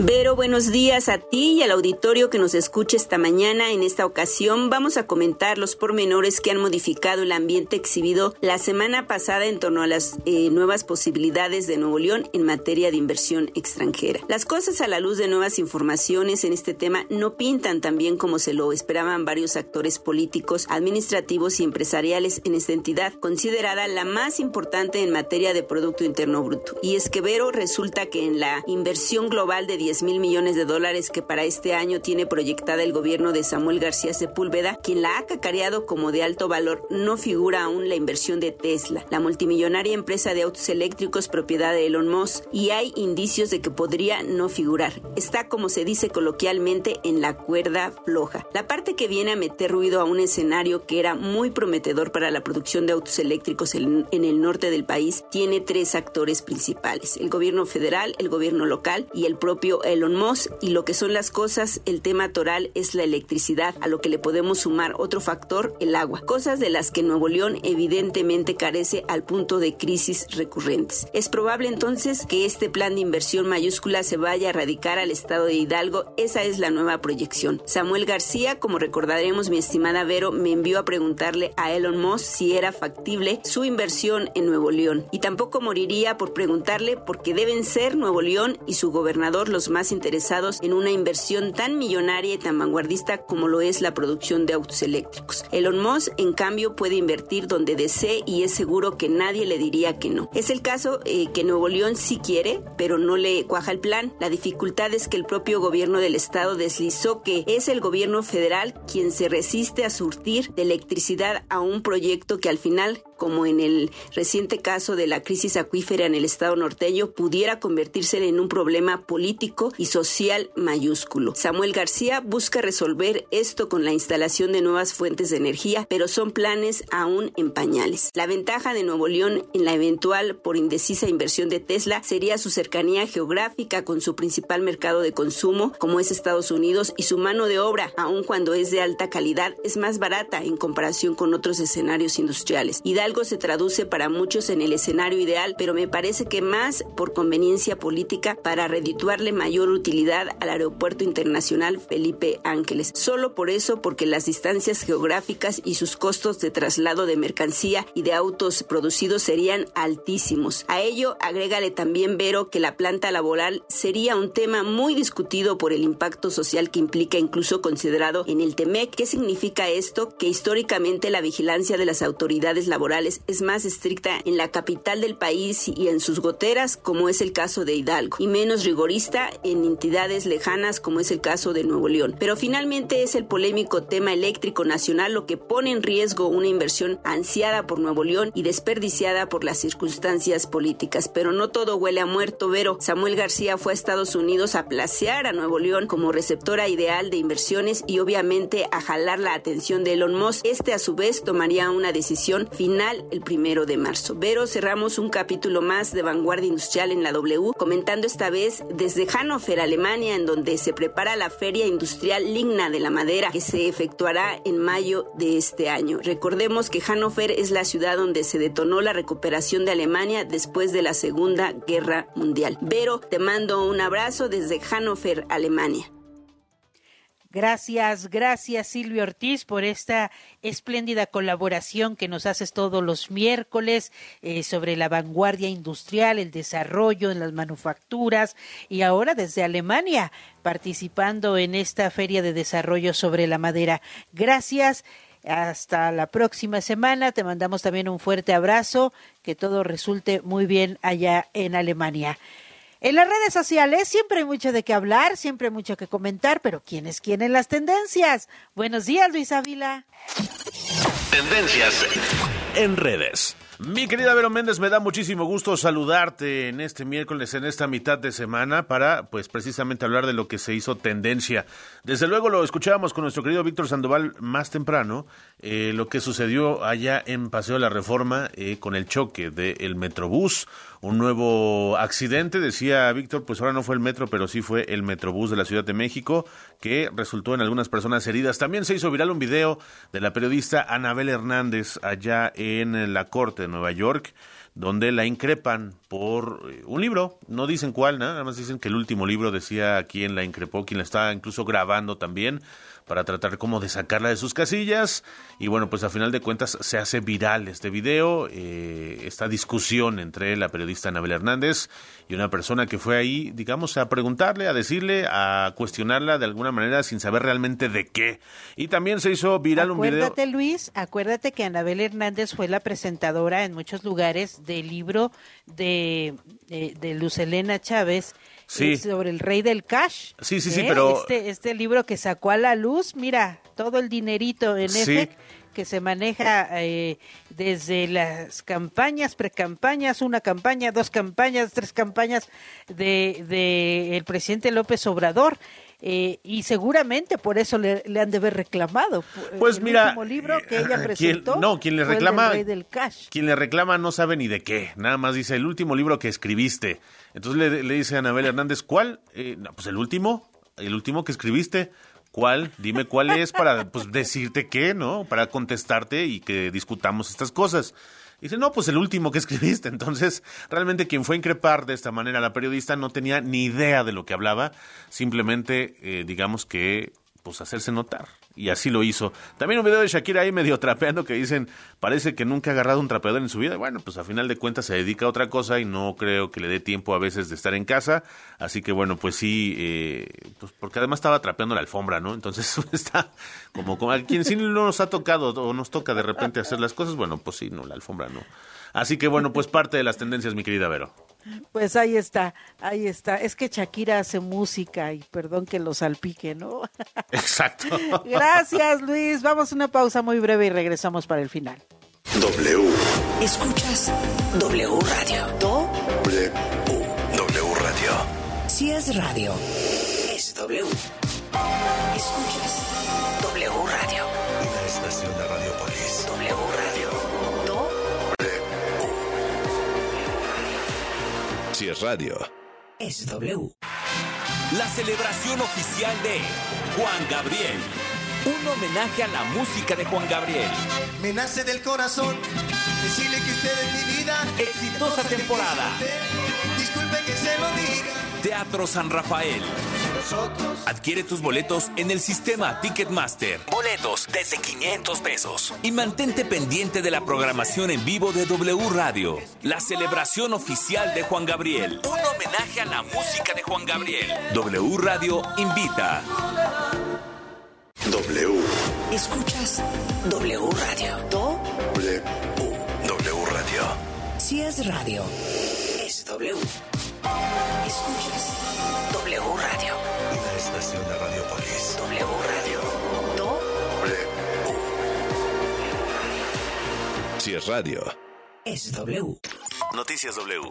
Vero, buenos días a ti y al auditorio que nos escucha esta mañana. En esta ocasión vamos a comentar los pormenores que han modificado el ambiente exhibido la semana pasada en torno a las eh, nuevas posibilidades de Nuevo León en materia de inversión extranjera. Las cosas a la luz de nuevas informaciones en este tema no pintan tan bien como se lo esperaban varios actores políticos, administrativos y empresariales en esta entidad, considerada la más importante en materia de Producto Interno Bruto. Y es que Vero resulta que en la inversión global de 10 mil millones de dólares que para este año tiene proyectada el gobierno de Samuel García Sepúlveda, quien la ha cacareado como de alto valor, no figura aún la inversión de Tesla, la multimillonaria empresa de autos eléctricos propiedad de Elon Musk, y hay indicios de que podría no figurar. Está, como se dice coloquialmente, en la cuerda floja. La parte que viene a meter ruido a un escenario que era muy prometedor para la producción de autos eléctricos en, en el norte del país tiene tres actores principales, el gobierno federal, el gobierno local y el propio Elon Musk y lo que son las cosas, el tema toral es la electricidad, a lo que le podemos sumar otro factor, el agua, cosas de las que Nuevo León evidentemente carece al punto de crisis recurrentes. Es probable entonces que este plan de inversión mayúscula se vaya a radicar al estado de Hidalgo, esa es la nueva proyección. Samuel García, como recordaremos mi estimada Vero, me envió a preguntarle a Elon Musk si era factible su inversión en Nuevo León y tampoco moriría por preguntarle porque deben ser Nuevo León y su gobernador los más interesados en una inversión tan millonaria y tan vanguardista como lo es la producción de autos eléctricos. Elon Musk, en cambio, puede invertir donde desee y es seguro que nadie le diría que no. Es el caso eh, que Nuevo León sí quiere, pero no le cuaja el plan. La dificultad es que el propio gobierno del estado deslizó que es el gobierno federal quien se resiste a surtir de electricidad a un proyecto que al final como en el reciente caso de la crisis acuífera en el estado norteño, pudiera convertirse en un problema político y social mayúsculo. Samuel García busca resolver esto con la instalación de nuevas fuentes de energía, pero son planes aún en pañales. La ventaja de Nuevo León en la eventual por indecisa inversión de Tesla sería su cercanía geográfica con su principal mercado de consumo, como es Estados Unidos, y su mano de obra, aun cuando es de alta calidad, es más barata en comparación con otros escenarios industriales. Hidalgo Hidalgo se traduce para muchos en el escenario ideal, pero me parece que más por conveniencia política para redituarle mayor utilidad al Aeropuerto Internacional Felipe Ángeles. Solo por eso, porque las distancias geográficas y sus costos de traslado de mercancía y de autos producidos serían altísimos. A ello, agrégale también, Vero, que la planta laboral sería un tema muy discutido por el impacto social que implica, incluso considerado en el TEMEC. ¿Qué significa esto? Que históricamente la vigilancia de las autoridades laborales es más estricta en la capital del país y en sus goteras, como es el caso de Hidalgo, y menos rigorista en entidades lejanas, como es el caso de Nuevo León. Pero finalmente es el polémico tema eléctrico nacional lo que pone en riesgo una inversión ansiada por Nuevo León y desperdiciada por las circunstancias políticas. Pero no todo huele a muerto, Vero. Samuel García fue a Estados Unidos a placear a Nuevo León como receptora ideal de inversiones y obviamente a jalar la atención de Elon Musk. Este a su vez tomaría una decisión final el primero de marzo. Vero, cerramos un capítulo más de Vanguardia Industrial en la W, comentando esta vez desde Hannover, Alemania, en donde se prepara la Feria Industrial Ligna de la Madera, que se efectuará en mayo de este año. Recordemos que Hannover es la ciudad donde se detonó la recuperación de Alemania después de la Segunda Guerra Mundial. Vero, te mando un abrazo desde Hannover, Alemania. Gracias, gracias Silvio Ortiz por esta espléndida colaboración que nos haces todos los miércoles eh, sobre la vanguardia industrial, el desarrollo en las manufacturas y ahora desde Alemania participando en esta feria de desarrollo sobre la madera. Gracias. Hasta la próxima semana. Te mandamos también un fuerte abrazo. Que todo resulte muy bien allá en Alemania. En las redes sociales siempre hay mucho de qué hablar, siempre hay mucho que comentar, pero ¿quién es quién en las tendencias? Buenos días, Luis Ávila. Tendencias en redes. Mi querida Vero Méndez, me da muchísimo gusto saludarte en este miércoles, en esta mitad de semana, para, pues, precisamente hablar de lo que se hizo tendencia. Desde luego lo escuchábamos con nuestro querido Víctor Sandoval más temprano, eh, lo que sucedió allá en Paseo de la Reforma eh, con el choque del Metrobús, un nuevo accidente, decía Víctor, pues ahora no fue el metro, pero sí fue el Metrobús de la Ciudad de México, que resultó en algunas personas heridas. También se hizo viral un video de la periodista Anabel Hernández allá en la corte de Nueva York, donde la increpan por eh, un libro, no dicen cuál, nada más dicen que el último libro decía quién la increpó, quién la estaba incluso grabando también para tratar como de sacarla de sus casillas. Y bueno pues a final de cuentas se hace viral este video eh, esta discusión entre la periodista Anabel Hernández y una persona que fue ahí digamos a preguntarle a decirle a cuestionarla de alguna manera sin saber realmente de qué. Y también se hizo viral un video Acuérdate Luis, acuérdate que Anabel Hernández fue la presentadora en muchos lugares del libro de, de, de Luz Elena Chávez Sí. sobre el rey del cash. Sí, sí, sí, ¿eh? pero- Este, este libro que sacó a la luz, mira, todo el dinerito en Sí. que se maneja eh, desde las campañas, precampañas, una campaña, dos campañas, tres campañas de, de el presidente López Obrador. Eh, y seguramente por eso le, le han de haber reclamado. Pues el mira, último libro que ella quien- presentó no, quien le del reclama, rey del cash. quien le reclama no sabe ni de qué, nada más dice el último libro que escribiste. Entonces le, le dice a Anabel Hernández, ¿cuál? Eh, no, pues el último, el último que escribiste. ¿Cuál? Dime cuál es para pues, decirte qué, ¿no? Para contestarte y que discutamos estas cosas. Dice, no, pues el último que escribiste. Entonces, realmente quien fue a increpar de esta manera a la periodista no tenía ni idea de lo que hablaba, simplemente, eh, digamos que, pues hacerse notar. Y así lo hizo. También un video de Shakira ahí medio trapeando que dicen, parece que nunca ha agarrado un trapeador en su vida. Bueno, pues a final de cuentas se dedica a otra cosa y no creo que le dé tiempo a veces de estar en casa. Así que bueno, pues sí, eh, pues porque además estaba trapeando la alfombra, ¿no? Entonces está como, como a quien sí no nos ha tocado o nos toca de repente hacer las cosas, bueno, pues sí, no, la alfombra no. Así que bueno, pues parte de las tendencias, mi querida Vero. Pues ahí está, ahí está. Es que Shakira hace música y perdón que lo salpique, ¿no? Exacto. Gracias, Luis. Vamos a una pausa muy breve y regresamos para el final. W. Escuchas W Radio. Do W. W Radio. si es radio, es W. Escuchas W Radio. Una estación de Radiopolis. Si es radio. es W. La celebración oficial de Juan Gabriel. Un homenaje a la música de Juan Gabriel. me nace del corazón decirle que usted es mi vida. Exitosa temporada. Disculpe que se lo diga. Teatro San Rafael. Adquiere tus boletos en el sistema Ticketmaster. Boletos desde 500 pesos. Y mantente pendiente de la programación en vivo de W Radio. La celebración oficial de Juan Gabriel. Un homenaje a la música de Juan Gabriel. W Radio invita. W. Escuchas W Radio. Do. W. W Radio. Si es radio, es W. Escuchas W Radio. Una estación de Radiopolis. W Radio. Do. W. Si es radio. Es W. Noticias W.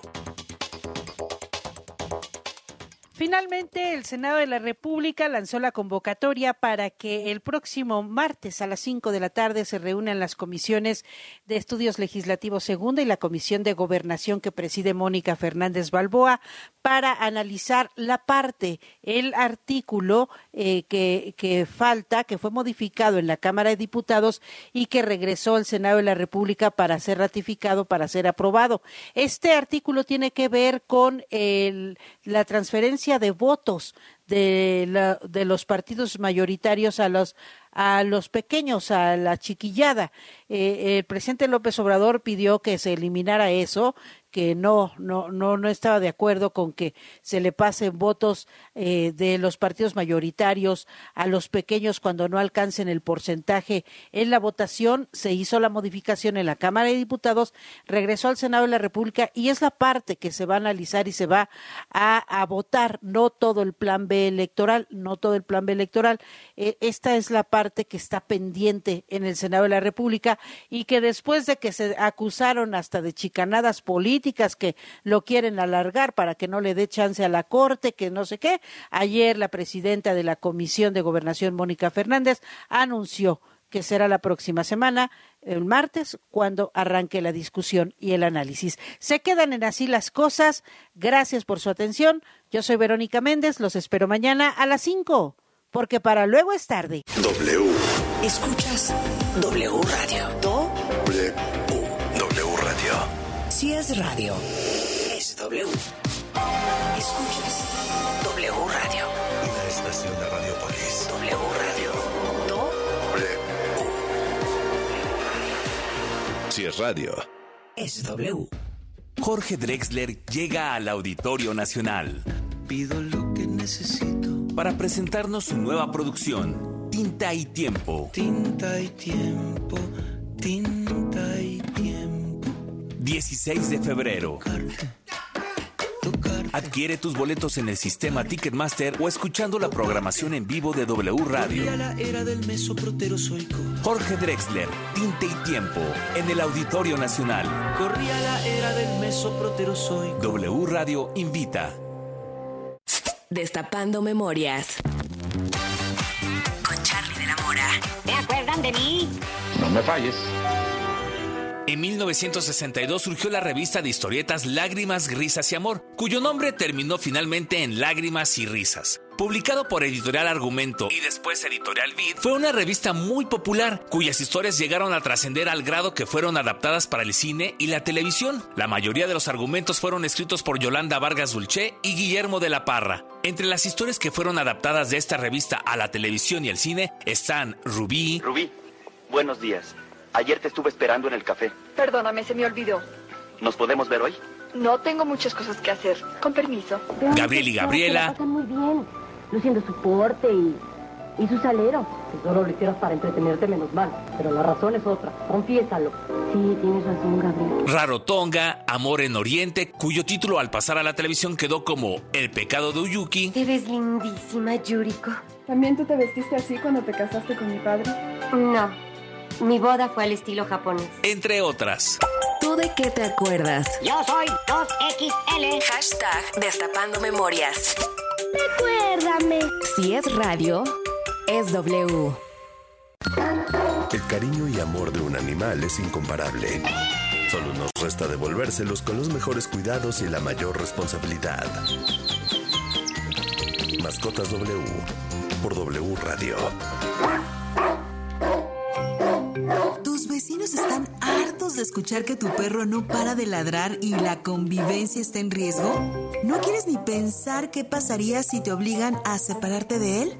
Finalmente, el Senado de la República lanzó la convocatoria para que el próximo martes a las 5 de la tarde se reúnan las comisiones de estudios legislativos segunda y la comisión de gobernación que preside Mónica Fernández Balboa para analizar la parte, el artículo eh, que, que falta, que fue modificado en la Cámara de Diputados y que regresó al Senado de la República para ser ratificado, para ser aprobado. Este artículo tiene que ver con el, la transferencia de votos de, la, de los partidos mayoritarios a los a los pequeños, a la chiquillada. Eh, el presidente López Obrador pidió que se eliminara eso, que no, no, no, no estaba de acuerdo con que se le pasen votos eh, de los partidos mayoritarios a los pequeños cuando no alcancen el porcentaje en la votación. Se hizo la modificación en la Cámara de Diputados, regresó al Senado de la República y es la parte que se va a analizar y se va a, a votar, no todo el plan B electoral, no todo el plan B electoral. Eh, esta es la parte que está pendiente en el Senado de la República y que después de que se acusaron hasta de chicanadas políticas, que lo quieren alargar para que no le dé chance a la Corte, que no sé qué. Ayer la presidenta de la Comisión de Gobernación, Mónica Fernández, anunció que será la próxima semana, el martes, cuando arranque la discusión y el análisis. Se quedan en así las cosas. Gracias por su atención. Yo soy Verónica Méndez. Los espero mañana a las 5, porque para luego es tarde. W. Escuchas W Radio. Do. W. W Radio. Si es radio, es W. Escuchas W Radio. Una estación de Radiopolis. W Radio. Do. W. Si es radio. Es W. Jorge Drexler llega al Auditorio Nacional. Pido lo que necesito. Para presentarnos su nueva producción, Tinta y Tiempo. Tinta y tiempo, tinta y tiempo. 16 de febrero. Adquiere tus boletos en el sistema Ticketmaster o escuchando la programación en vivo de W Radio. Jorge Drexler, Tinte y Tiempo, en el Auditorio Nacional. Corría la era del mesoproterozoico. W Radio invita. Destapando memorias. Con Charlie de la Mora. ¿Te acuerdan de mí? No me falles. En 1962 surgió la revista de historietas Lágrimas, Risas y Amor, cuyo nombre terminó finalmente en Lágrimas y Risas. Publicado por Editorial Argumento y después Editorial Vid, fue una revista muy popular, cuyas historias llegaron a trascender al grado que fueron adaptadas para el cine y la televisión. La mayoría de los argumentos fueron escritos por Yolanda Vargas Dulce y Guillermo de la Parra. Entre las historias que fueron adaptadas de esta revista a la televisión y el cine están Rubí, Rubí, buenos días. Ayer te estuve esperando en el café. Perdóname, se me olvidó. ¿Nos podemos ver hoy? No tengo muchas cosas que hacer. Con permiso. Gabriel y Gabriela, muy bien, luciendo su porte y, y su salero. Si solo lo hicieras para entretenerte, menos mal. Pero la razón es otra. Confiésalo. Sí, tienes razón, Gabriel. Rarotonga, Amor en Oriente, cuyo título al pasar a la televisión quedó como El pecado de Uyuki, Te ves lindísima, Yuriko. ¿También tú te vestiste así cuando te casaste con mi padre? No. Mi boda fue al estilo japonés. entre otras. ¿Tú de qué te acuerdas? Yo soy 2XL. Hashtag Destapando Memorias. Recuérdame. Si es radio, es W. El cariño y amor de un animal es incomparable. Solo nos resta devolvérselos con los mejores cuidados y la mayor responsabilidad. Mascotas W por W Radio. Tus vecinos de escuchar que tu perro no para de ladrar y la convivencia está en riesgo? ¿No quieres ni pensar qué pasaría si te obligan a separarte de él?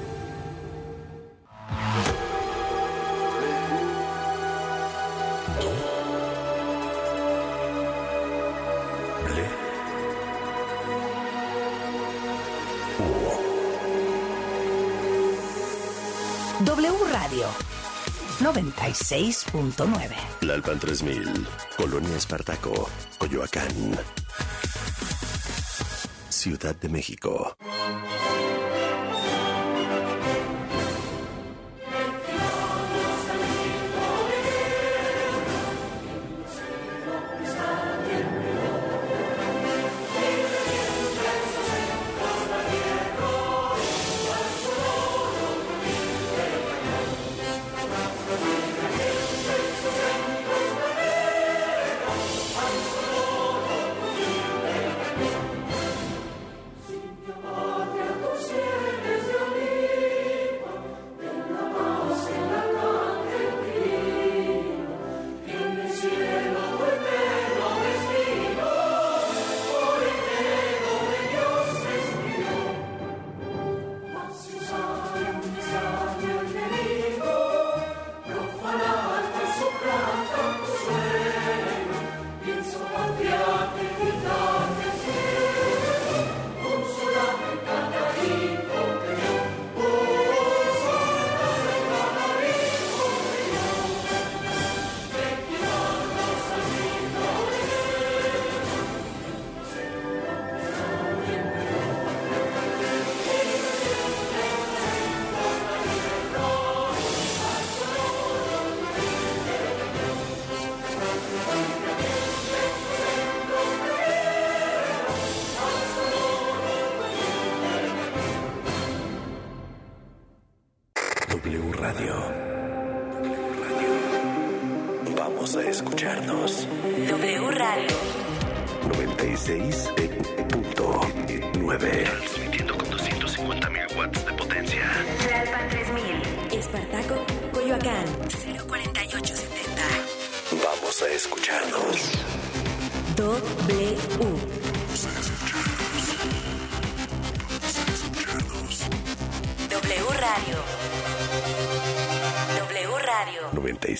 Radio 96.9. Lalpan 3000, Colonia Espartaco, Coyoacán. Ciudad de México.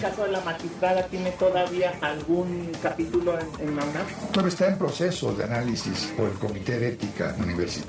Caso de la magistrada tiene todavía algún capítulo en, en la UNAM? Pero está en proceso de análisis por el Comité de Ética Universitaria.